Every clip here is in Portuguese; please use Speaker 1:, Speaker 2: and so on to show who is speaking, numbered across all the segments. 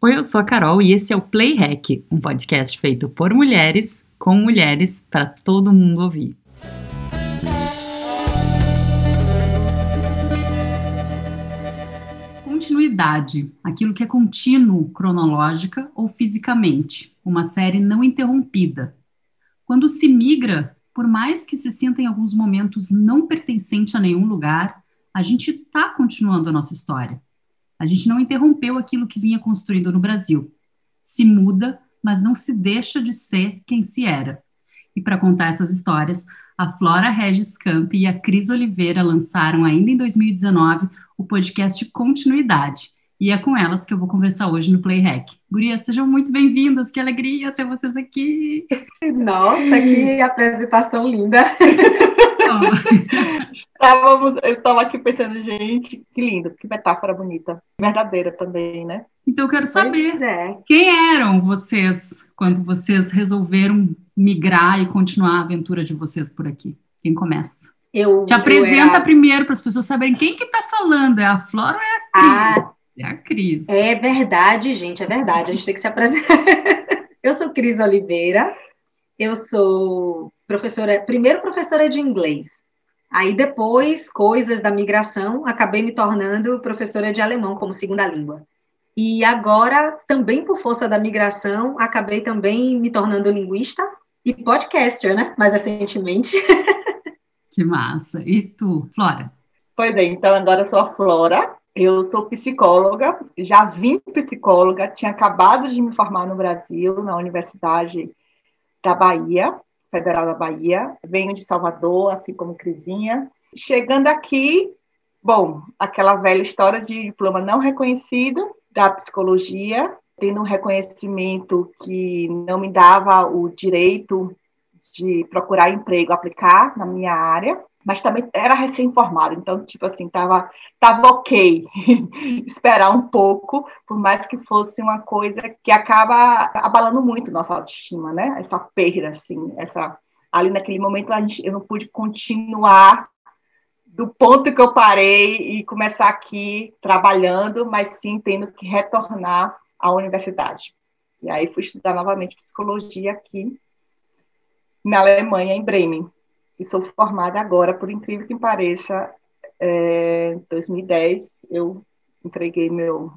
Speaker 1: Oi, eu sou a Carol e esse é o Play Hack, um podcast feito por mulheres, com mulheres, para todo mundo ouvir. Continuidade, aquilo que é contínuo cronológica ou fisicamente, uma série não interrompida. Quando se migra, por mais que se sinta em alguns momentos não pertencente a nenhum lugar, a gente está continuando a nossa história a gente não interrompeu aquilo que vinha construindo no Brasil. Se muda, mas não se deixa de ser quem se era. E para contar essas histórias, a Flora Regis Camp e a Cris Oliveira lançaram ainda em 2019 o podcast Continuidade. E é com elas que eu vou conversar hoje no Play Hack. Gurias, sejam muito bem-vindas, que alegria ter vocês aqui.
Speaker 2: Nossa, que apresentação linda. Estávamos, eu estava aqui pensando, gente, que lindo, que metáfora bonita, verdadeira também, né?
Speaker 1: Então eu quero saber é. quem eram vocês quando vocês resolveram migrar e continuar a aventura de vocês por aqui. Quem começa?
Speaker 2: Eu,
Speaker 1: Te apresenta era... primeiro para as pessoas saberem quem que está falando. É a Flora ou é a Cris? Ah, é a Cris.
Speaker 2: É verdade, gente, é verdade. A gente tem que se apresentar. eu sou Cris Oliveira. Eu sou professora, primeiro professora de inglês. Aí depois, coisas da migração, acabei me tornando professora de alemão como segunda língua. E agora, também por força da migração, acabei também me tornando linguista e podcaster, né? Mais recentemente.
Speaker 1: Que massa. E tu, Flora?
Speaker 3: Pois é, então agora eu sou a Flora, eu sou psicóloga, já vim psicóloga, tinha acabado de me formar no Brasil, na Universidade da Bahia, Federal da Bahia. Venho de Salvador, assim como Crisinha. Chegando aqui, bom, aquela velha história de diploma não reconhecido da psicologia, tendo um reconhecimento que não me dava o direito de procurar emprego, aplicar na minha área mas também era recém-formado, então, tipo assim, tava, tava ok esperar um pouco, por mais que fosse uma coisa que acaba abalando muito nossa autoestima, né? Essa perda, assim, essa... Ali naquele momento a gente, eu não pude continuar do ponto que eu parei e começar aqui trabalhando, mas sim tendo que retornar à universidade. E aí fui estudar novamente psicologia aqui na Alemanha, em Bremen e sou formada agora, por incrível que pareça, é, em 2010 eu entreguei meu,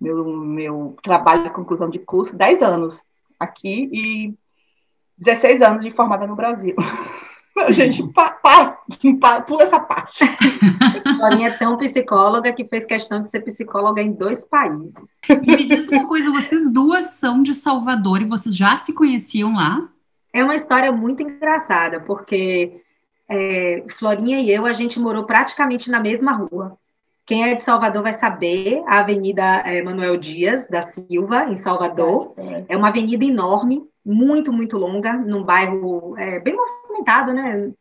Speaker 3: meu, meu trabalho de conclusão de curso, 10 anos aqui e 16 anos de formada no Brasil. Gente, para, para, pula essa parte.
Speaker 2: Florinha é tão psicóloga que fez questão de ser psicóloga em dois países.
Speaker 1: E me diz uma coisa, vocês duas são de Salvador e vocês já se conheciam lá?
Speaker 2: É uma história muito engraçada, porque é, Florinha e eu, a gente morou praticamente na mesma rua. Quem é de Salvador vai saber, a Avenida é, Manuel Dias da Silva, em Salvador. É uma avenida enorme, muito, muito longa, num bairro é, bem movimentado, né?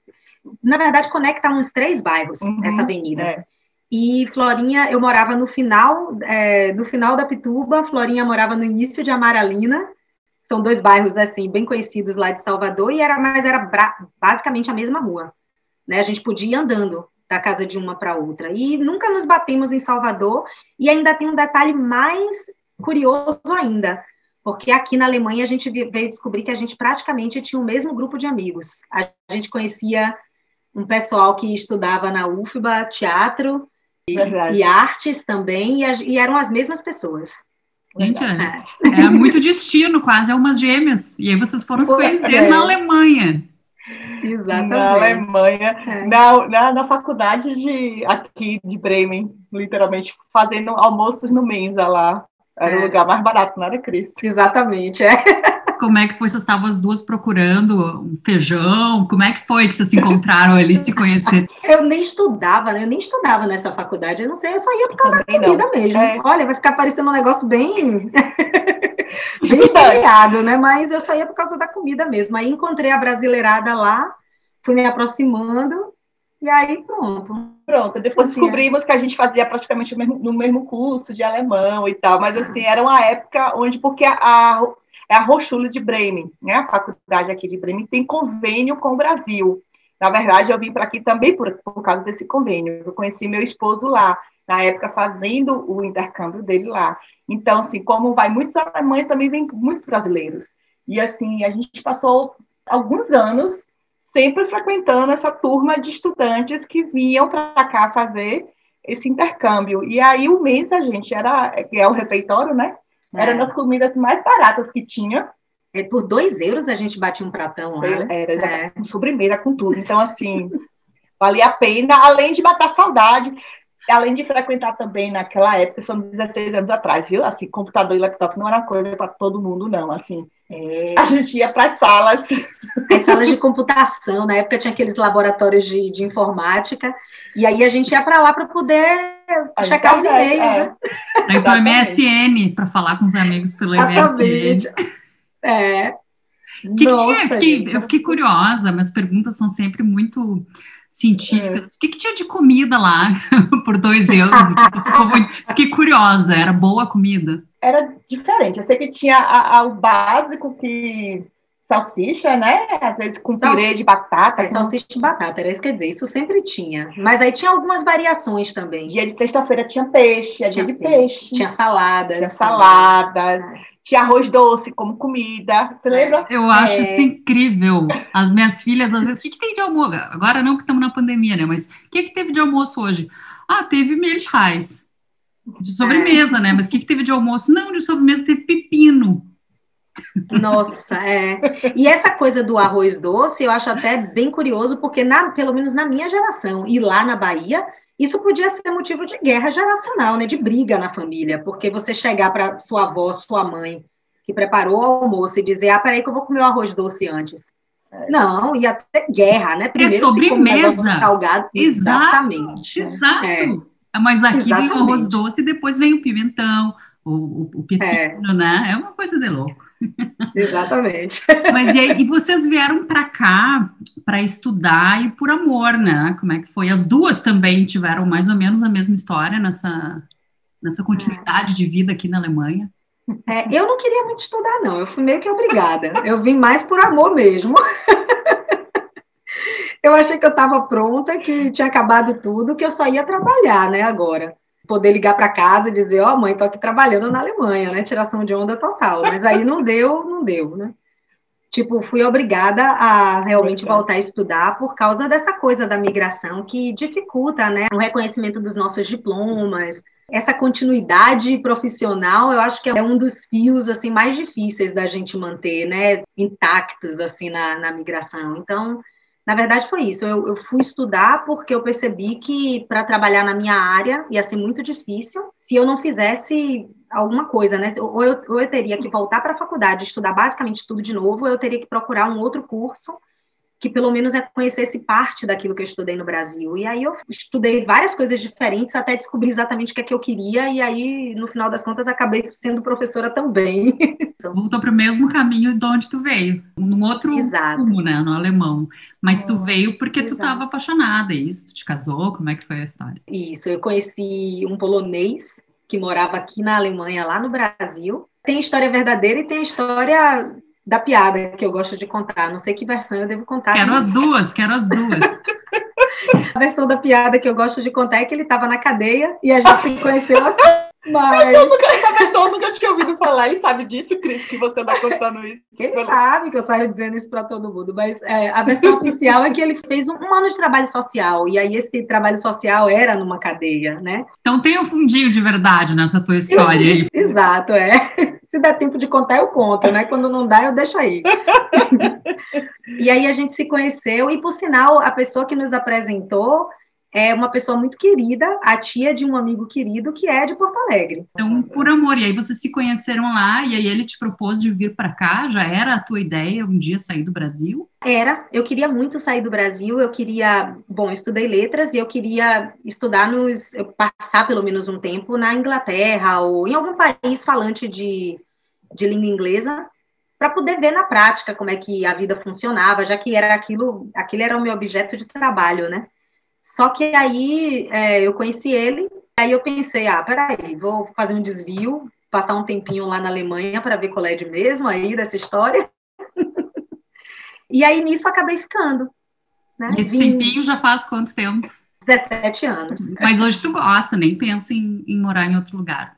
Speaker 2: Na verdade, conecta uns três bairros, uhum, essa avenida. É. E Florinha, eu morava no final, é, no final da Pituba, Florinha morava no início de Amaralina, são dois bairros assim bem conhecidos lá de Salvador e era mas era basicamente a mesma rua, né? A gente podia ir andando da casa de uma para outra e nunca nos batemos em Salvador e ainda tem um detalhe mais curioso ainda, porque aqui na Alemanha a gente veio descobrir que a gente praticamente tinha o mesmo grupo de amigos. A gente conhecia um pessoal que estudava na UFBA teatro e, e artes também e, e eram as mesmas pessoas.
Speaker 1: Gente, é, é, muito destino, quase, é umas gêmeas. E aí vocês foram se conhecer é. na Alemanha.
Speaker 3: Exatamente. Na Alemanha, é. na, na, na, faculdade de aqui de Bremen, literalmente, fazendo almoços no Mensa lá. Era é. o lugar mais barato, não era, Cris?
Speaker 2: Exatamente, é.
Speaker 1: Como é que foi? Vocês estavam as duas procurando um feijão? Como é que foi que vocês se encontraram ali, se conheceram?
Speaker 2: Eu nem estudava, né? Eu nem estudava nessa faculdade, eu não sei, eu só ia por causa da comida não. mesmo. É. Olha, vai ficar parecendo um negócio bem... bem espalhado, né? Mas eu saía por causa da comida mesmo. Aí encontrei a brasileirada lá, fui me aproximando, e aí pronto.
Speaker 3: Pronto, depois assim, descobrimos é. que a gente fazia praticamente o mesmo, no mesmo curso de alemão e tal, mas assim, era uma época onde, porque a, a é a Hochschule de Bremen, né? A faculdade aqui de Bremen tem convênio com o Brasil. Na verdade, eu vim para aqui também por, por causa desse convênio. Eu conheci meu esposo lá. na época fazendo o intercâmbio dele lá. Então, assim, como vai muitos alemães, também vem muitos brasileiros. E assim, a gente passou alguns anos sempre frequentando essa turma de estudantes que vinham para cá fazer esse intercâmbio. E aí o mês a gente era, que é o refeitório, né? Era é. das comidas mais baratas que tinha.
Speaker 2: É, por dois euros a gente batia um pratão lá.
Speaker 3: Né? Era, é. sobremesa com tudo. Então, assim, valia a pena, além de matar saudade além de frequentar também naquela época, são 16 anos atrás, viu? Assim, computador e laptop não era coisa para todo mundo, não. Assim, é. a gente ia para as salas.
Speaker 2: As salas de computação, na época tinha aqueles laboratórios de, de informática, e aí a gente ia para lá para poder checar os e-mails. É. Né?
Speaker 1: Aí para o MSN, para falar com os amigos pelo Exatamente. MSN.
Speaker 2: É.
Speaker 1: Que Nossa, que tinha? Eu fiquei, eu fiquei curiosa, minhas perguntas são sempre muito científicas. É. O que, que, tinha de comida lá por dois euros? Fiquei curiosa, era boa a comida?
Speaker 3: Era diferente. Eu sei que tinha a, a, o básico que salsicha, né? Às vezes com purê de batata.
Speaker 2: É, salsicha de batata, era isso que quer dizer. Isso sempre tinha. Mas aí tinha algumas variações também.
Speaker 3: Dia de sexta-feira tinha peixe, dia de peixe. peixe.
Speaker 2: Tinha saladas.
Speaker 3: Tinha saladas. Tinha arroz doce como comida. Você lembra?
Speaker 1: Eu acho é... isso incrível. As minhas filhas, às vezes, o que, que tem de almoço? Agora não que estamos na pandemia, né? Mas o que, que teve de almoço hoje? Ah, teve milhais. De sobremesa, é. né? Mas o que, que teve de almoço? Não, de sobremesa teve pepino.
Speaker 2: Nossa, é. E essa coisa do arroz doce, eu acho até bem curioso, porque na, pelo menos na minha geração, e lá na Bahia, isso podia ser motivo de guerra geracional, né, de briga na família, porque você chegar para sua avó, sua mãe, que preparou o almoço e dizer, ah, peraí que eu vou comer o arroz doce antes. É. Não, ia ter guerra, né?
Speaker 1: É Primeiro é sobremesa.
Speaker 2: Salgado.
Speaker 1: Exatamente. Exato. É. Mas aqui Exatamente. vem o arroz doce e depois vem o pimentão, o, o, o pepino, é. né? É uma coisa de louco.
Speaker 2: Exatamente.
Speaker 1: Mas e, aí, e vocês vieram para cá para estudar e por amor, né? Como é que foi? As duas também tiveram mais ou menos a mesma história nessa, nessa continuidade de vida aqui na Alemanha.
Speaker 2: É, eu não queria muito estudar, não. Eu fui meio que obrigada. Eu vim mais por amor mesmo. eu achei que eu estava pronta, que tinha acabado tudo, que eu só ia trabalhar, né? Agora poder ligar para casa e dizer, ó, oh, mãe, tô aqui trabalhando na Alemanha, né? Tiração de onda total. Mas aí não deu, não deu, né? Tipo, fui obrigada a realmente voltar a estudar por causa dessa coisa da migração que dificulta, né, o reconhecimento dos nossos diplomas. Essa continuidade profissional, eu acho que é um dos fios assim mais difíceis da gente manter, né, intactos assim na, na migração. Então, na verdade, foi isso. Eu, eu fui estudar porque eu percebi que para trabalhar na minha área ia ser muito difícil se eu não fizesse alguma coisa, né? Ou eu, ou eu teria que voltar para a faculdade, estudar basicamente tudo de novo, ou eu teria que procurar um outro curso que pelo menos reconhecesse parte daquilo que eu estudei no Brasil. E aí eu estudei várias coisas diferentes até descobrir exatamente o que é que eu queria, e aí, no final das contas, acabei sendo professora também.
Speaker 1: Voltou para o mesmo caminho de onde tu veio, num outro Exato. rumo, né, no alemão. Mas tu é, veio porque Exato. tu estava apaixonada, é isso? Tu te casou? Como é que foi a história?
Speaker 2: Isso, eu conheci um polonês que morava aqui na Alemanha, lá no Brasil. Tem história verdadeira e tem história da piada que eu gosto de contar. Não sei que versão eu devo contar.
Speaker 1: Quero mas... as duas, quero as duas.
Speaker 2: a versão da piada que eu gosto de contar é que ele estava na cadeia e a gente se conheceu assim. Mas...
Speaker 3: Eu nunca, essa pessoa nunca tinha ouvido falar. Ele sabe disso, Cris, que você está contando isso.
Speaker 2: Ele pelo... sabe que eu saio dizendo isso para todo mundo, mas é, a versão oficial é que ele fez um, um, ano de trabalho social, e aí esse trabalho social era numa cadeia, né?
Speaker 1: Então tem um fundinho de verdade nessa tua história aí.
Speaker 2: Exato, é. Se der tempo de contar, eu conto, né? Quando não dá, eu deixo aí. e aí a gente se conheceu, e por sinal, a pessoa que nos apresentou é uma pessoa muito querida, a tia de um amigo querido que é de Porto Alegre.
Speaker 1: Então, por amor, e aí vocês se conheceram lá, e aí ele te propôs de vir para cá? Já era a tua ideia um dia sair do Brasil?
Speaker 2: Era, eu queria muito sair do Brasil, eu queria, bom, eu estudei letras e eu queria estudar nos, passar pelo menos um tempo na Inglaterra ou em algum país falante de de língua inglesa para poder ver na prática como é que a vida funcionava, já que era aquilo, aquele era o meu objeto de trabalho, né? Só que aí é, eu conheci ele, aí eu pensei, ah, peraí, vou fazer um desvio, passar um tempinho lá na Alemanha para ver qual é de mesmo aí dessa história. e aí nisso acabei ficando.
Speaker 1: Né? E esse Vim... tempinho já faz quanto tempo?
Speaker 2: 17 anos.
Speaker 1: Mas hoje tu gosta, nem pensa em, em morar em outro lugar.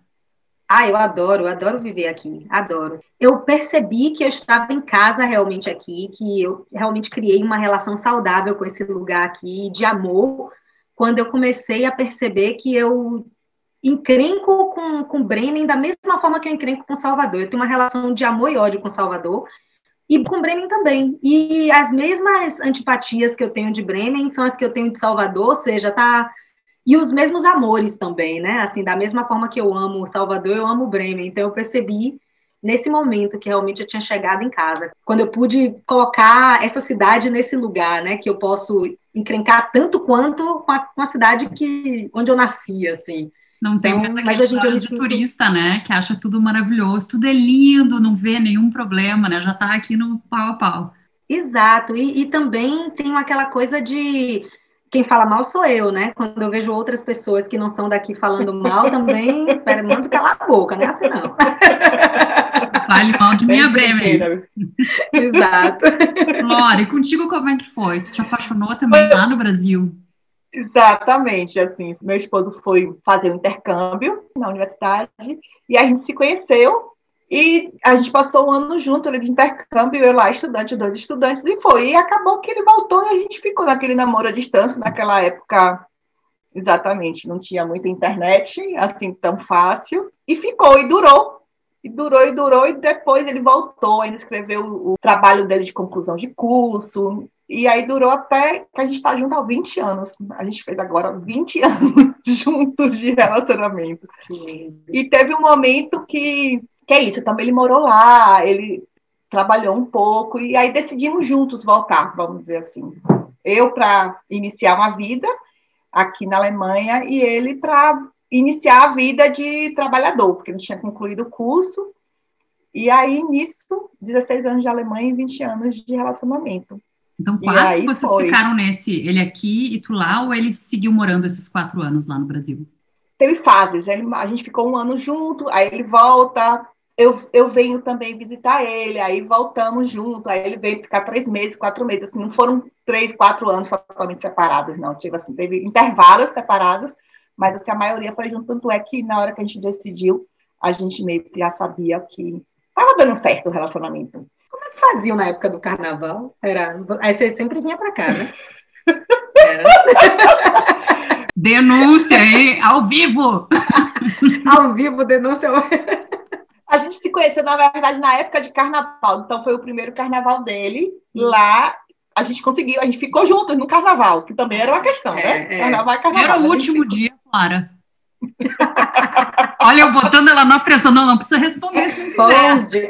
Speaker 2: Ah, eu adoro, adoro viver aqui, adoro. Eu percebi que eu estava em casa realmente aqui, que eu realmente criei uma relação saudável com esse lugar aqui, de amor, quando eu comecei a perceber que eu encrenco com, com Bremen da mesma forma que eu encrenco com Salvador. Eu tenho uma relação de amor e ódio com Salvador, e com Bremen também. E as mesmas antipatias que eu tenho de Bremen são as que eu tenho de Salvador, ou seja, tá. E os mesmos amores também, né? Assim, da mesma forma que eu amo Salvador, eu amo Bremen. Então eu percebi nesse momento que realmente eu tinha chegado em casa, quando eu pude colocar essa cidade nesse lugar, né? Que eu posso encrencar tanto quanto com a, com a cidade que onde eu nasci, assim.
Speaker 1: Não tem então, mais aquele mas de turista, né? Que acha tudo maravilhoso, tudo é lindo, não vê nenhum problema, né? Já está aqui no pau a pau.
Speaker 2: Exato, e, e também tem aquela coisa de quem fala mal sou eu, né? Quando eu vejo outras pessoas que não são daqui falando mal, também, pera, mando calar a boca, não é assim não.
Speaker 1: Fale mal de minha Bremen.
Speaker 2: Exato.
Speaker 1: Lore, contigo como é que foi? Tu te apaixonou também lá no Brasil?
Speaker 3: Exatamente, assim, meu esposo foi fazer um intercâmbio na universidade e a gente se conheceu e a gente passou um ano junto ali de intercâmbio, eu lá estudante, dois estudantes, e foi. E acabou que ele voltou e a gente ficou naquele namoro à distância, naquela época, exatamente, não tinha muita internet, assim, tão fácil, e ficou, e durou. E durou, e durou, e depois ele voltou, ainda escreveu o trabalho dele de conclusão de curso, e aí durou até que a gente está junto há 20 anos. A gente fez agora 20 anos juntos de relacionamento. E teve um momento que, que é isso, também ele morou lá, ele trabalhou um pouco, e aí decidimos juntos voltar, vamos dizer assim. Eu para iniciar uma vida aqui na Alemanha e ele para iniciar a vida de trabalhador, porque ele tinha concluído o curso. E aí, nisso, 16 anos de Alemanha e 20 anos de relacionamento.
Speaker 1: Então, quatro vocês foi. ficaram nesse, ele aqui e tu lá, ou ele seguiu morando esses quatro anos lá no Brasil?
Speaker 3: Teve fases, ele, a gente ficou um ano junto, aí ele volta, eu, eu venho também visitar ele, aí voltamos junto, aí ele veio ficar três meses, quatro meses, assim, não foram três, quatro anos totalmente separados, não, tive assim, teve intervalos separados, mas assim, a maioria foi junto, tanto é que na hora que a gente decidiu, a gente meio que já sabia que estava dando certo o relacionamento
Speaker 2: faziam na época do carnaval? Era... Aí você sempre vinha para cá, né? Era...
Speaker 1: Denúncia, hein? Ao vivo!
Speaker 2: Ao vivo, denúncia.
Speaker 3: A gente se conheceu, na verdade, na época de carnaval. Então, foi o primeiro carnaval dele. Lá, a gente conseguiu, a gente ficou juntos no carnaval, que também era uma questão, é,
Speaker 1: né? É. Carnaval é carnaval. Era o último ficou... dia, Clara. Olha, eu botando ela na pressão. Não, não precisa responder se não quiser.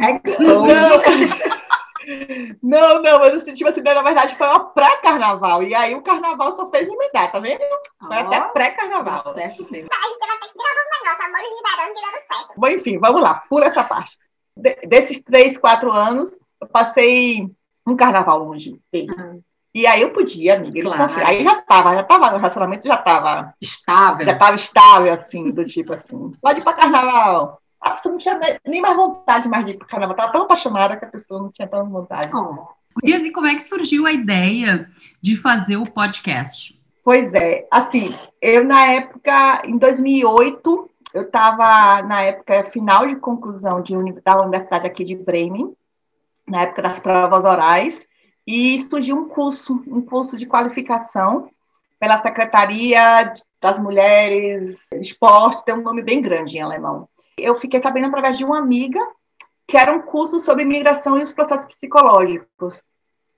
Speaker 3: Não, não, mas assim, tipo assim, na verdade foi uma pré-carnaval. E aí o carnaval só fez emendar, tá vendo? Foi oh, até pré-carnaval. Tá certo mesmo. A gente teve até que tirar alguns negócios, amores de verão que deram certo. Bom, enfim, vamos lá, pula essa parte. De, desses três, quatro anos, eu passei um carnaval longe Uhum. E aí eu podia, amiga, ele claro. Aí já tava, já tava no relacionamento, já tava
Speaker 2: estável.
Speaker 3: Já tava estável, assim, do tipo assim, pode ir pra carnaval a pessoa não tinha nem mais vontade mais de ir para carnaval. Estava tão apaixonada que a pessoa não tinha tanta vontade. Oh.
Speaker 1: e como é que surgiu a ideia de fazer o podcast?
Speaker 3: Pois é, assim, eu na época, em 2008, eu estava na época final de conclusão de, da universidade aqui de Bremen, na época das provas orais, e surgiu um curso, um curso de qualificação pela Secretaria das Mulheres Esporte, tem um nome bem grande em alemão eu fiquei sabendo através de uma amiga que era um curso sobre imigração e os processos psicológicos,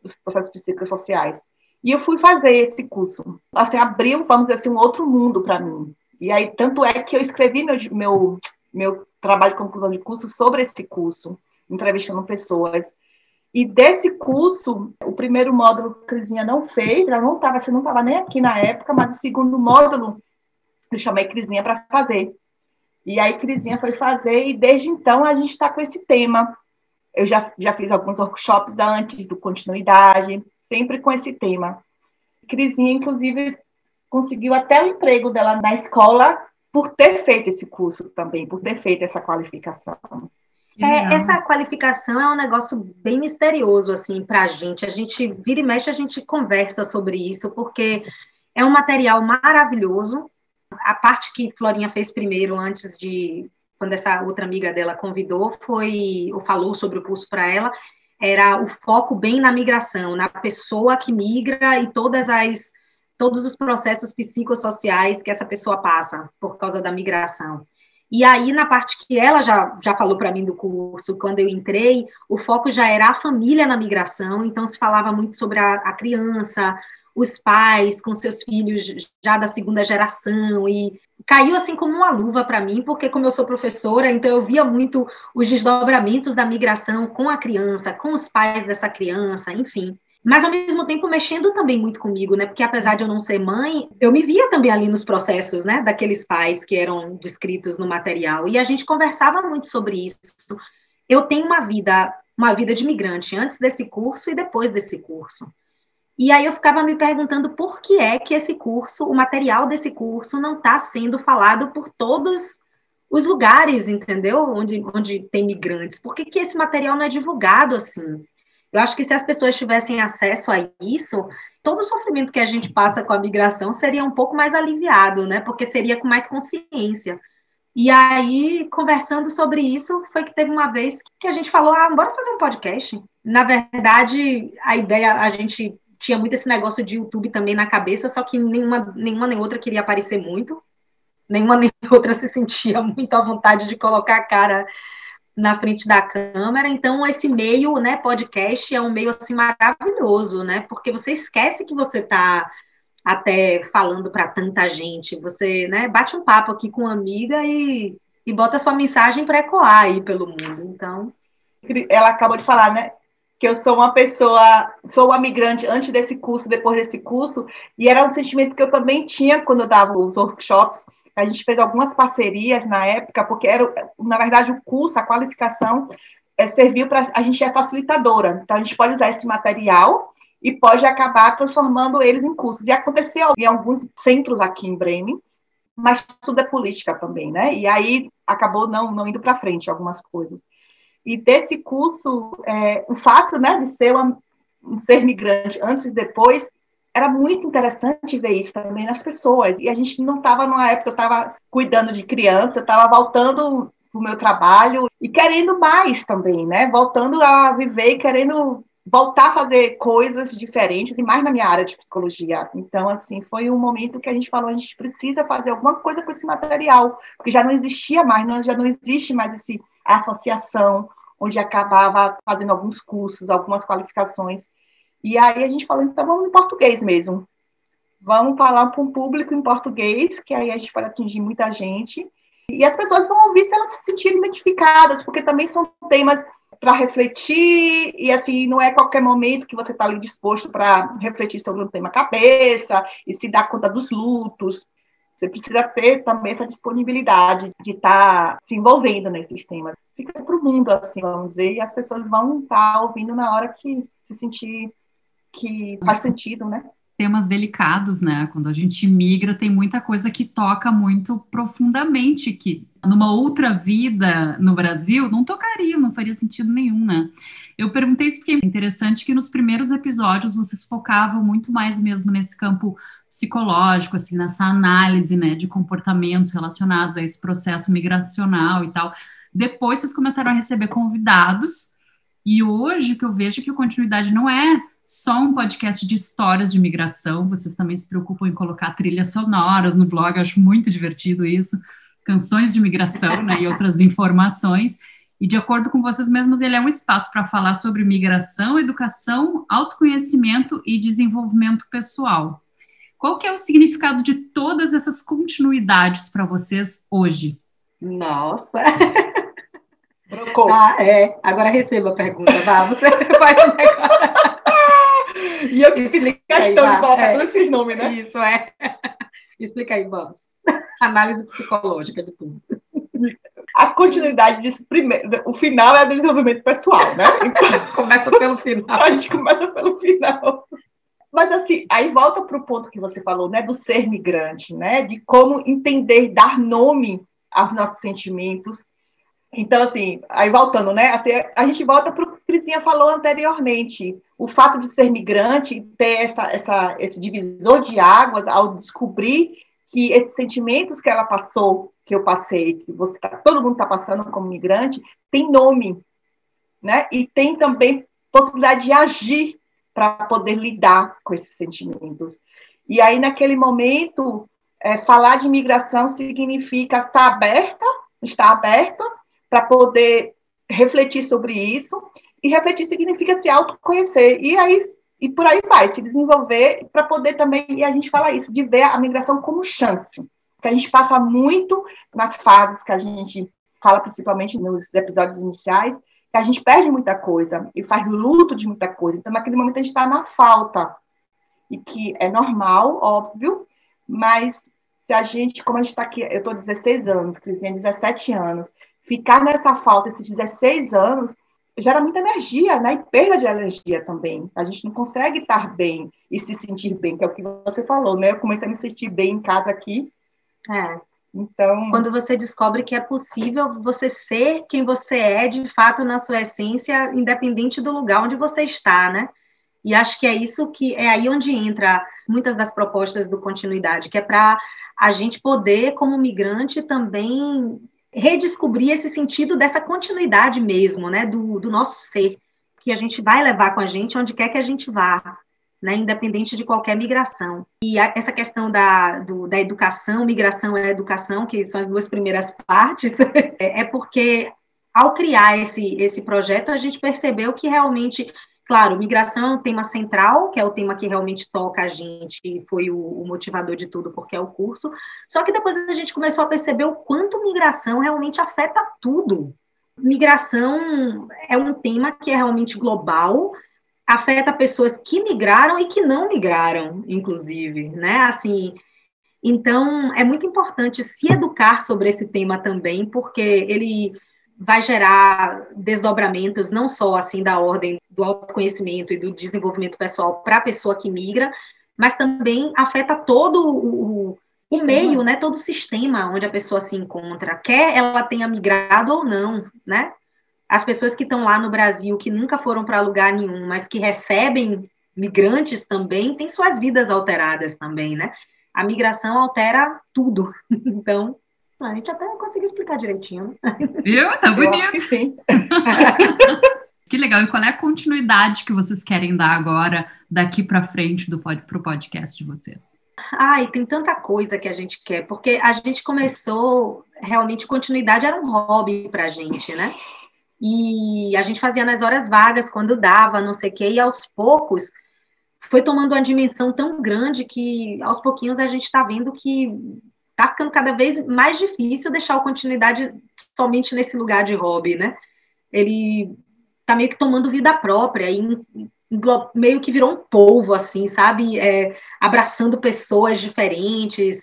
Speaker 3: os processos psicossociais. E eu fui fazer esse curso. Assim, abriu, vamos dizer assim, um outro mundo para mim. E aí, tanto é que eu escrevi meu, meu, meu trabalho de conclusão de curso sobre esse curso, entrevistando pessoas. E desse curso, o primeiro módulo que a Crisinha não fez, ela não estava, você não estava nem aqui na época, mas o segundo módulo eu chamei Crisinha para fazer. E aí Crisinha foi fazer, e desde então a gente está com esse tema. Eu já, já fiz alguns workshops antes do continuidade, sempre com esse tema. Crisinha, inclusive, conseguiu até o emprego dela na escola por ter feito esse curso também, por ter feito essa qualificação.
Speaker 2: É, essa qualificação é um negócio bem misterioso assim para a gente. A gente vira e mexe, a gente conversa sobre isso, porque É um material maravilhoso. A parte que Florinha fez primeiro, antes de quando essa outra amiga dela convidou, foi ou falou sobre o curso para ela, era o foco bem na migração, na pessoa que migra e todas as todos os processos psicossociais que essa pessoa passa por causa da migração. E aí, na parte que ela já, já falou para mim do curso, quando eu entrei, o foco já era a família na migração, então se falava muito sobre a, a criança, os pais com seus filhos já da segunda geração, e caiu assim como uma luva para mim, porque como eu sou professora, então eu via muito os desdobramentos da migração com a criança, com os pais dessa criança, enfim mas ao mesmo tempo mexendo também muito comigo, né? Porque apesar de eu não ser mãe, eu me via também ali nos processos, né? Daqueles pais que eram descritos no material e a gente conversava muito sobre isso. Eu tenho uma vida, uma vida de migrante antes desse curso e depois desse curso. E aí eu ficava me perguntando por que é que esse curso, o material desse curso, não está sendo falado por todos os lugares, entendeu? Onde, onde tem migrantes. Por que, que esse material não é divulgado assim? Eu acho que se as pessoas tivessem acesso a isso, todo o sofrimento que a gente passa com a migração seria um pouco mais aliviado, né? Porque seria com mais consciência. E aí, conversando sobre isso, foi que teve uma vez que a gente falou: ah, bora fazer um podcast. Na verdade, a ideia, a gente tinha muito esse negócio de YouTube também na cabeça, só que nenhuma, nenhuma nem outra queria aparecer muito. Nenhuma nem outra se sentia muito à vontade de colocar a cara na frente da câmera. Então, esse meio, né, podcast é um meio assim maravilhoso, né? Porque você esquece que você está até falando para tanta gente. Você, né, bate um papo aqui com uma amiga e, e bota sua mensagem para ecoar aí pelo mundo. Então,
Speaker 3: ela acabou de falar, né? Que eu sou uma pessoa, sou uma migrante antes desse curso, depois desse curso, e era um sentimento que eu também tinha quando eu dava os workshops a gente fez algumas parcerias na época, porque era, na verdade, o curso, a qualificação, é, serviu para. A gente é facilitadora, então a gente pode usar esse material e pode acabar transformando eles em cursos. E aconteceu em alguns centros aqui em Bremen, mas tudo é política também, né? E aí acabou não, não indo para frente algumas coisas. E desse curso, é, o fato né, de ser uma, um ser migrante antes e depois era muito interessante ver isso também nas pessoas. E a gente não estava numa época, eu estava cuidando de criança, estava voltando para o meu trabalho e querendo mais também, né? Voltando a viver e querendo voltar a fazer coisas diferentes e mais na minha área de psicologia. Então, assim, foi um momento que a gente falou, a gente precisa fazer alguma coisa com esse material, porque já não existia mais, não, já não existe mais esse associação onde acabava fazendo alguns cursos, algumas qualificações e aí a gente falou, então vamos em português mesmo. Vamos falar para um público em português, que aí a gente pode atingir muita gente. E as pessoas vão ouvir se elas se sentirem identificadas, porque também são temas para refletir, e assim, não é qualquer momento que você está ali disposto para refletir sobre um tema cabeça e se dar conta dos lutos. Você precisa ter também essa disponibilidade de estar tá se envolvendo nesses temas. Fica para o mundo, assim, vamos dizer, e as pessoas vão estar tá ouvindo na hora que se sentir que faz sentido, né?
Speaker 1: Temas delicados, né? Quando a gente migra, tem muita coisa que toca muito profundamente, que numa outra vida no Brasil não tocaria, não faria sentido nenhum, né? Eu perguntei isso porque é interessante que nos primeiros episódios vocês focavam muito mais mesmo nesse campo psicológico, assim, nessa análise, né, de comportamentos relacionados a esse processo migracional e tal. Depois vocês começaram a receber convidados, e hoje que eu vejo que o Continuidade não é só um podcast de histórias de migração, vocês também se preocupam em colocar trilhas sonoras no blog, eu acho muito divertido isso, canções de migração né, e outras informações. E de acordo com vocês mesmos, ele é um espaço para falar sobre migração, educação, autoconhecimento e desenvolvimento pessoal. Qual que é o significado de todas essas continuidades para vocês hoje?
Speaker 2: Nossa! Brocou. Ah, é. Agora receba a pergunta, vá. Você faz o negócio.
Speaker 3: E eu fiz questão aí, de colocar é. todos esses nomes, né?
Speaker 2: Isso, é. Explica aí, vamos. Análise psicológica de tudo.
Speaker 3: A continuidade disso, primeiro, o final é o desenvolvimento pessoal, né?
Speaker 2: Então, começa pelo final.
Speaker 3: A gente começa pelo final. Mas assim, aí volta para o ponto que você falou, né, do ser migrante, né, de como entender, dar nome aos nossos sentimentos. Então, assim, aí voltando, né, assim, a gente volta para o que a Crisinha falou anteriormente o fato de ser migrante ter essa, essa, esse divisor de águas ao descobrir que esses sentimentos que ela passou, que eu passei, que você tá, todo mundo está passando como migrante, tem nome, né? E tem também possibilidade de agir para poder lidar com esses sentimentos. E aí, naquele momento, é, falar de imigração significa estar tá aberta, estar aberta para poder refletir sobre isso e refletir significa se autoconhecer. E aí e por aí vai, se desenvolver para poder também, e a gente fala isso, de ver a migração como chance. Que a gente passa muito nas fases que a gente fala, principalmente nos episódios iniciais, que a gente perde muita coisa e faz luto de muita coisa. Então, naquele momento, a gente está na falta. E que é normal, óbvio, mas se a gente, como a gente está aqui, eu estou 16 anos, Crisinha 17 anos, ficar nessa falta esses 16 anos, gera muita energia, né? E perda de energia também. A gente não consegue estar bem e se sentir bem, que é o que você falou, né? Eu comecei a me sentir bem em casa aqui.
Speaker 2: É. Então, quando você descobre que é possível você ser quem você é de fato na sua essência, independente do lugar onde você está, né? E acho que é isso que é aí onde entra muitas das propostas do continuidade, que é para a gente poder, como migrante, também redescobrir esse sentido dessa continuidade mesmo, né, do, do nosso ser, que a gente vai levar com a gente onde quer que a gente vá, né, independente de qualquer migração. E a, essa questão da, do, da educação, migração é educação, que são as duas primeiras partes, é, é porque ao criar esse, esse projeto, a gente percebeu que realmente Claro, migração é um tema central, que é o tema que realmente toca a gente, foi o, o, motivador de tudo, porque é o curso. Só que depois a gente começou a perceber o quanto migração realmente afeta tudo. Migração é um tema que é realmente global, afeta pessoas que migraram e que não migraram, inclusive, né? Assim, então é muito importante se educar sobre esse tema também, porque ele vai gerar desdobramentos não só assim da ordem do autoconhecimento e do desenvolvimento pessoal para a pessoa que migra, mas também afeta todo o, o meio, né, todo o sistema onde a pessoa se encontra, quer ela tenha migrado ou não, né? As pessoas que estão lá no Brasil, que nunca foram para lugar nenhum, mas que recebem migrantes também, têm suas vidas alteradas também, né? A migração altera tudo. Então, a gente até conseguiu explicar direitinho.
Speaker 1: Viu? Tá bonito.
Speaker 3: que sim.
Speaker 1: que legal. E qual é a continuidade que vocês querem dar agora, daqui para frente, do pod, pro podcast de vocês?
Speaker 2: Ai, tem tanta coisa que a gente quer, porque a gente começou, realmente, continuidade era um hobby pra gente, né? E a gente fazia nas horas vagas, quando dava, não sei o quê, e aos poucos foi tomando uma dimensão tão grande que aos pouquinhos a gente está vendo que tá ficando cada vez mais difícil deixar a continuidade somente nesse lugar de hobby, né? Ele tá meio que tomando vida própria e meio que virou um polvo, assim, sabe? É, abraçando pessoas diferentes,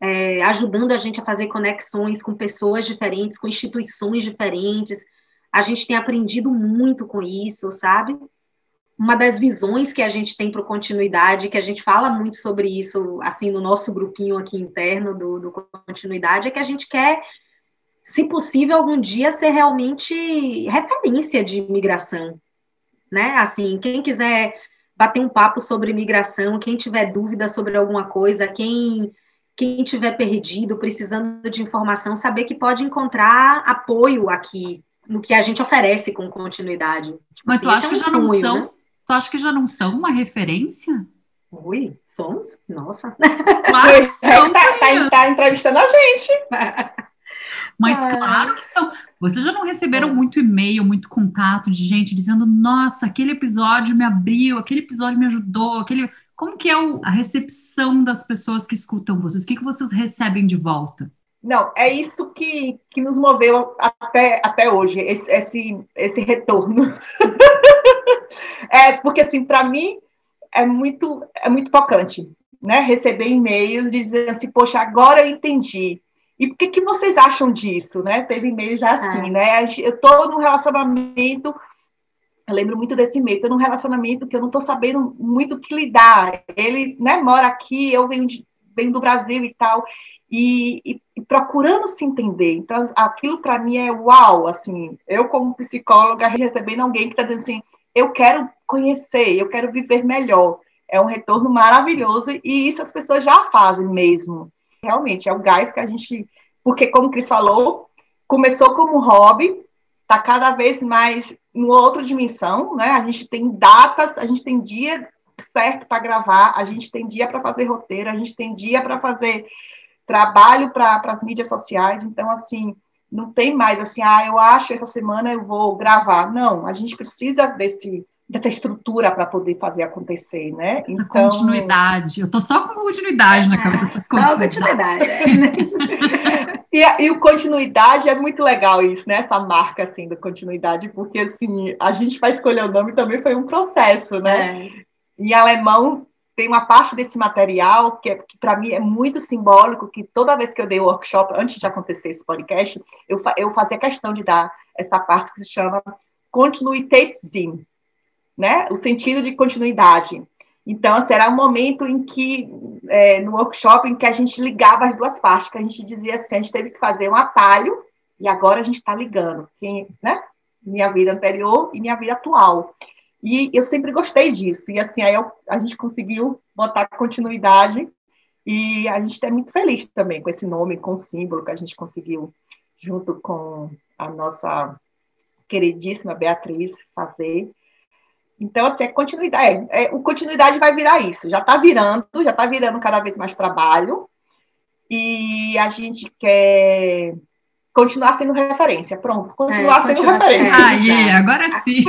Speaker 2: é, ajudando a gente a fazer conexões com pessoas diferentes, com instituições diferentes. A gente tem aprendido muito com isso, sabe? uma das visões que a gente tem para continuidade, que a gente fala muito sobre isso, assim, no nosso grupinho aqui interno do, do continuidade, é que a gente quer, se possível, algum dia ser realmente referência de imigração, né? Assim, quem quiser bater um papo sobre imigração, quem tiver dúvida sobre alguma coisa, quem quem tiver perdido, precisando de informação, saber que pode encontrar apoio aqui no que a gente oferece com continuidade.
Speaker 1: Tipo Mas assim, tu acha é que já sonho, não são né? Tu acha que já não são uma referência?
Speaker 2: Ui, somos? Nossa.
Speaker 3: Claro que são. tá, tá, tá entrevistando a gente.
Speaker 1: Mas ah. claro que são. Vocês já não receberam é. muito e-mail, muito contato de gente dizendo: nossa, aquele episódio me abriu, aquele episódio me ajudou, aquele. Como que é o, a recepção das pessoas que escutam vocês? O que, que vocês recebem de volta?
Speaker 3: Não, é isso que, que nos moveu até, até hoje, esse, esse, esse retorno. é, porque, assim, para mim, é muito, é muito tocante, né? Receber e-mails dizendo assim, poxa, agora eu entendi. E por que, que vocês acham disso, né? Teve e-mail já assim, é. né? Eu estou num relacionamento, eu lembro muito desse e-mail, estou num relacionamento que eu não estou sabendo muito o que lidar. Ele, né, mora aqui, eu venho, de, venho do Brasil e tal, e, e, e procurando se entender. Então, aquilo para mim é uau, assim, eu como psicóloga recebendo alguém que está dizendo assim, eu quero conhecer, eu quero viver melhor. É um retorno maravilhoso e isso as pessoas já fazem mesmo. Realmente, é o gás que a gente. Porque, como o Cris falou, começou como hobby, está cada vez mais em outra dimensão, né? A gente tem datas, a gente tem dia certo para gravar, a gente tem dia para fazer roteiro, a gente tem dia para fazer trabalho para as mídias sociais. Então, assim, não tem mais assim, ah, eu acho essa semana eu vou gravar. Não, a gente precisa desse dessa estrutura para poder fazer acontecer, né?
Speaker 1: Essa então... continuidade. Eu tô só com continuidade na cabeça. Essa continuidade.
Speaker 3: continuidade. e, e o continuidade é muito legal isso, né? Essa marca assim do continuidade, porque assim a gente vai escolher o nome também foi um processo, né? É. Em alemão tem uma parte desse material que, é, que para mim é muito simbólico, que toda vez que eu dei o workshop, antes de acontecer esse podcast, eu, eu fazia questão de dar essa parte que se chama Continuitätssinn, né? O sentido de continuidade. Então, será um momento em que, é, no workshop, em que a gente ligava as duas partes, que a gente dizia assim, a gente teve que fazer um atalho, e agora a gente está ligando, né? Minha vida anterior e minha vida atual. E eu sempre gostei disso. E assim, aí eu, a gente conseguiu botar continuidade e a gente é muito feliz também com esse nome, com o símbolo que a gente conseguiu, junto com a nossa queridíssima Beatriz, fazer. Então, assim, é continuidade. É, é, o continuidade vai virar isso. Já está virando, já está virando cada vez mais trabalho. E a gente quer continuar sendo referência. Pronto, continuar é, sendo referência.
Speaker 1: Aí, agora sim.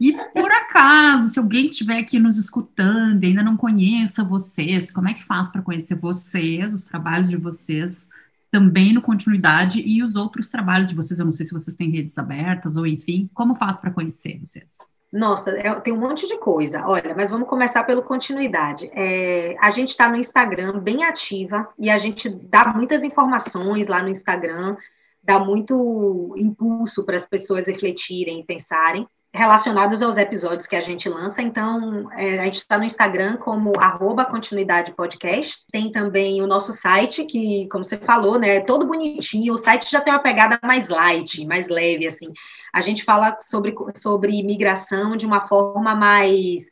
Speaker 1: e por acaso, se alguém estiver aqui nos escutando e ainda não conheça vocês, como é que faz para conhecer vocês, os trabalhos de vocês, também no continuidade e os outros trabalhos de vocês? Eu não sei se vocês têm redes abertas ou enfim, como faz para conhecer vocês?
Speaker 2: Nossa, é, tem um monte de coisa. Olha, mas vamos começar pelo continuidade. É, a gente está no Instagram bem ativa e a gente dá muitas informações lá no Instagram, dá muito impulso para as pessoas refletirem e pensarem relacionados aos episódios que a gente lança. Então, é, a gente está no Instagram como arroba continuidade podcast. Tem também o nosso site, que, como você falou, né, é todo bonitinho. O site já tem uma pegada mais light, mais leve, assim. A gente fala sobre, sobre imigração de uma forma mais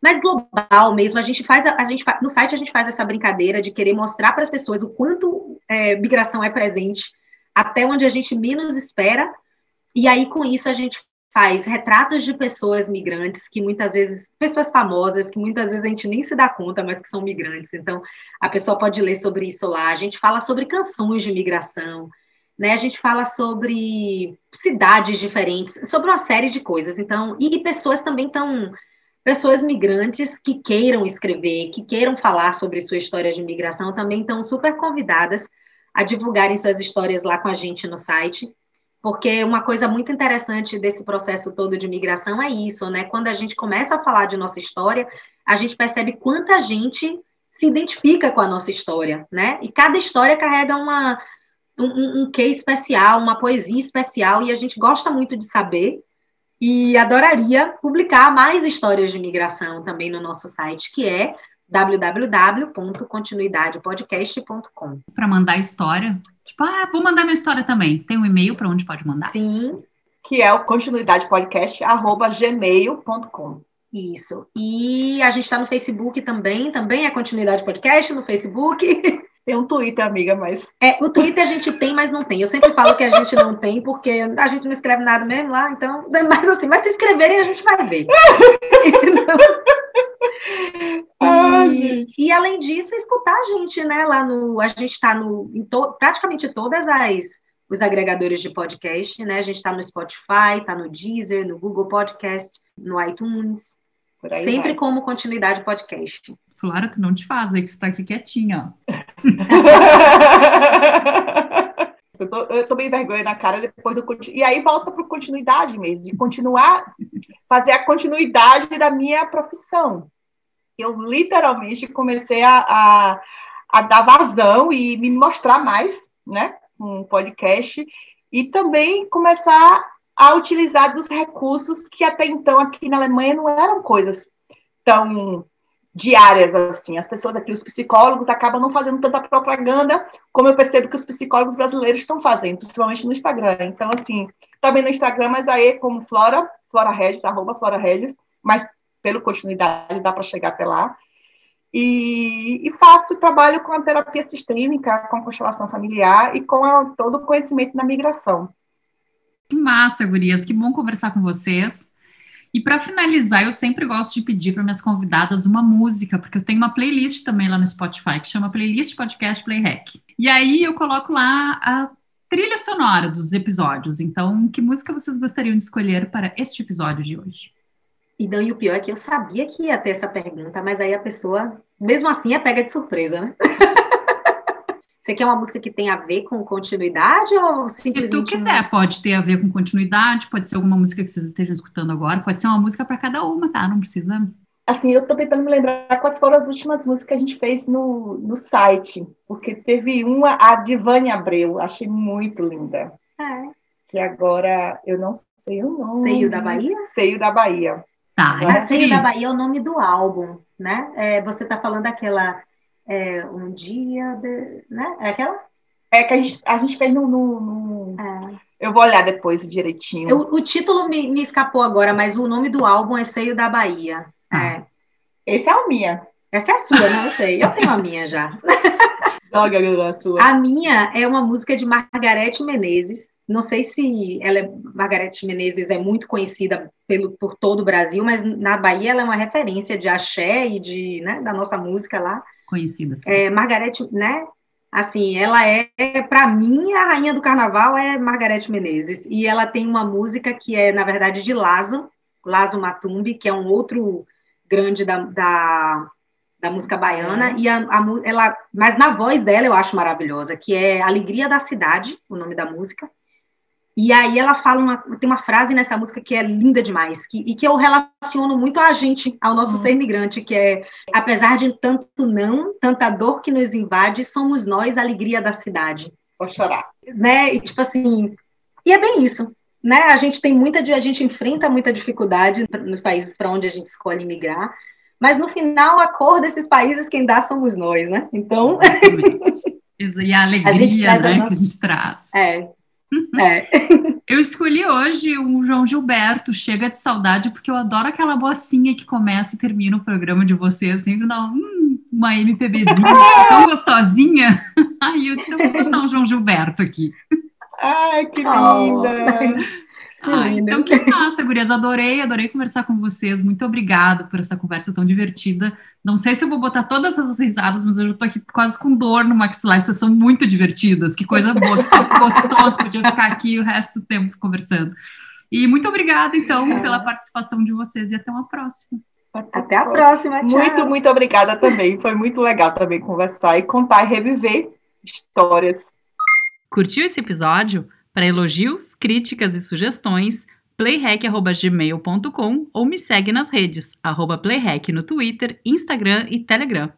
Speaker 2: mais global mesmo. A gente faz, a, a gente no site a gente faz essa brincadeira de querer mostrar para as pessoas o quanto é, migração é presente até onde a gente menos espera. E aí, com isso, a gente faz retratos de pessoas migrantes, que muitas vezes, pessoas famosas, que muitas vezes a gente nem se dá conta, mas que são migrantes. Então, a pessoa pode ler sobre isso lá. A gente fala sobre canções de migração, né? A gente fala sobre cidades diferentes, sobre uma série de coisas. Então, e, e pessoas também estão pessoas migrantes que queiram escrever, que queiram falar sobre sua história de migração, também estão super convidadas a divulgarem suas histórias lá com a gente no site porque uma coisa muito interessante desse processo todo de migração é isso, né? Quando a gente começa a falar de nossa história, a gente percebe quanta gente se identifica com a nossa história, né? E cada história carrega uma, um, um quê especial, uma poesia especial, e a gente gosta muito de saber e adoraria publicar mais histórias de migração também no nosso site, que é www.continuidadepodcast.com.
Speaker 1: Para mandar história, tipo, ah, vou mandar minha história também. Tem um e-mail para onde pode mandar?
Speaker 2: Sim.
Speaker 3: Que é o continuidadepodcast@gmail.com.
Speaker 2: Isso. E a gente está no Facebook também, também é Continuidade Podcast no Facebook.
Speaker 3: Tem um Twitter, amiga, mas.
Speaker 2: É, o Twitter a gente tem, mas não tem. Eu sempre falo que a gente não tem, porque a gente não escreve nada mesmo lá, então. Mas assim, mas se escreverem, a gente vai ver. então... E, e, além disso, escutar a gente, né? Lá no. A gente está no, em to, praticamente todas as os agregadores de podcast, né? A gente está no Spotify, está no Deezer, no Google Podcast, no iTunes. Sempre vai. como continuidade podcast.
Speaker 1: Flora, tu não te faz aí que tu tá aqui quietinha, ó.
Speaker 3: eu, tô, eu tomei vergonha na cara depois do e aí volta para continuidade mesmo, de continuar fazer a continuidade da minha profissão. Eu literalmente comecei a, a, a dar vazão e me mostrar mais, né, um podcast, e também começar a utilizar dos recursos que até então aqui na Alemanha não eram coisas tão diárias assim. As pessoas aqui, os psicólogos, acabam não fazendo tanta propaganda como eu percebo que os psicólogos brasileiros estão fazendo, principalmente no Instagram. Então, assim, também no Instagram, mas aí como Flora, Flora Regis, arroba Flora Regis, mas pelo continuidade dá para chegar até lá. E, e, faço trabalho com a terapia sistêmica, com a constelação familiar e com a, todo o conhecimento da migração.
Speaker 1: Que massa, gurias, que bom conversar com vocês. E para finalizar, eu sempre gosto de pedir para minhas convidadas uma música, porque eu tenho uma playlist também lá no Spotify que chama Playlist Podcast Play Hack. E aí eu coloco lá a trilha sonora dos episódios. Então, que música vocês gostariam de escolher para este episódio de hoje?
Speaker 2: E, não, e o pior é que eu sabia que ia ter essa pergunta, mas aí a pessoa, mesmo assim, é pega de surpresa, né? Você quer uma música que tem a ver com continuidade ou simplesmente...
Speaker 1: Se tu quiser, pode ter a ver com continuidade, pode ser alguma música que vocês estejam escutando agora, pode ser uma música para cada uma, tá? Não precisa...
Speaker 3: Assim, eu tô tentando me lembrar quais foram as últimas músicas que a gente fez no, no site, porque teve uma, a de Vânia Abreu, achei muito linda. É. Que agora eu não sei o nome.
Speaker 2: Seio da Bahia?
Speaker 3: Seio da Bahia.
Speaker 2: Tá, Agora, Seio da Bahia é o nome do álbum, né? É, você está falando daquela é, Um Dia, de, né? É aquela?
Speaker 3: É que a gente, a gente fez no... no, no... É. Eu vou olhar depois direitinho.
Speaker 2: Eu, o título me, me, escapou agora, mas o nome do álbum é Seio da Bahia. Ah. É.
Speaker 3: Esse é a minha.
Speaker 2: Essa é a sua, não sei. Eu tenho a minha já.
Speaker 3: Joga a sua.
Speaker 2: A minha é uma música de Margarete Menezes, não sei se ela é, Margarete Menezes é muito conhecida pelo, por todo o Brasil, mas na Bahia ela é uma referência de axé e de, né, da nossa música lá.
Speaker 1: Conhecida, sim.
Speaker 2: É, Margarete, né? Assim, ela é, para mim, a rainha do carnaval é Margarete Menezes. E ela tem uma música que é, na verdade, de Lazo, Lazo Matumbi, que é um outro grande da, da, da música baiana. E a, a, ela, mas na voz dela eu acho maravilhosa, que é Alegria da Cidade, o nome da música. E aí ela fala uma, tem uma frase nessa música que é linda demais, que, e que eu relaciono muito a gente, ao nosso uhum. ser migrante, que é apesar de tanto não, tanta dor que nos invade, somos nós a alegria da cidade.
Speaker 3: Vou chorar.
Speaker 2: Né? E tipo assim, e é bem isso. Né? A gente tem muita a gente enfrenta muita dificuldade nos países para onde a gente escolhe migrar, mas no final a cor desses países quem dá somos nós, né? Então,
Speaker 1: e a alegria a né, a que a gente traz.
Speaker 2: É, é.
Speaker 1: Eu escolhi hoje o João Gilberto, Chega de Saudade, porque eu adoro aquela bocinha que começa e termina o programa de vocês, sempre dá hum, uma MPBzinha tão gostosinha. Aí eu disse, eu vou botar o João Gilberto aqui.
Speaker 3: Ai, que linda! Oh.
Speaker 1: Ah, então que massa, gurias. Adorei, adorei conversar com vocês. Muito obrigada por essa conversa tão divertida. Não sei se eu vou botar todas essas risadas, mas eu já tô aqui quase com dor no maxilar. Vocês são muito divertidas. Que coisa boa, que gostoso. Podia ficar aqui o resto do tempo conversando. E muito obrigada, então, pela participação de vocês e até uma próxima.
Speaker 2: Até a próxima. Tchau.
Speaker 3: Muito, muito obrigada também. Foi muito legal também conversar e contar e reviver histórias.
Speaker 1: Curtiu esse episódio? Para elogios, críticas e sugestões, playhack.gmail.com ou me segue nas redes, arroba playhack no Twitter, Instagram e Telegram.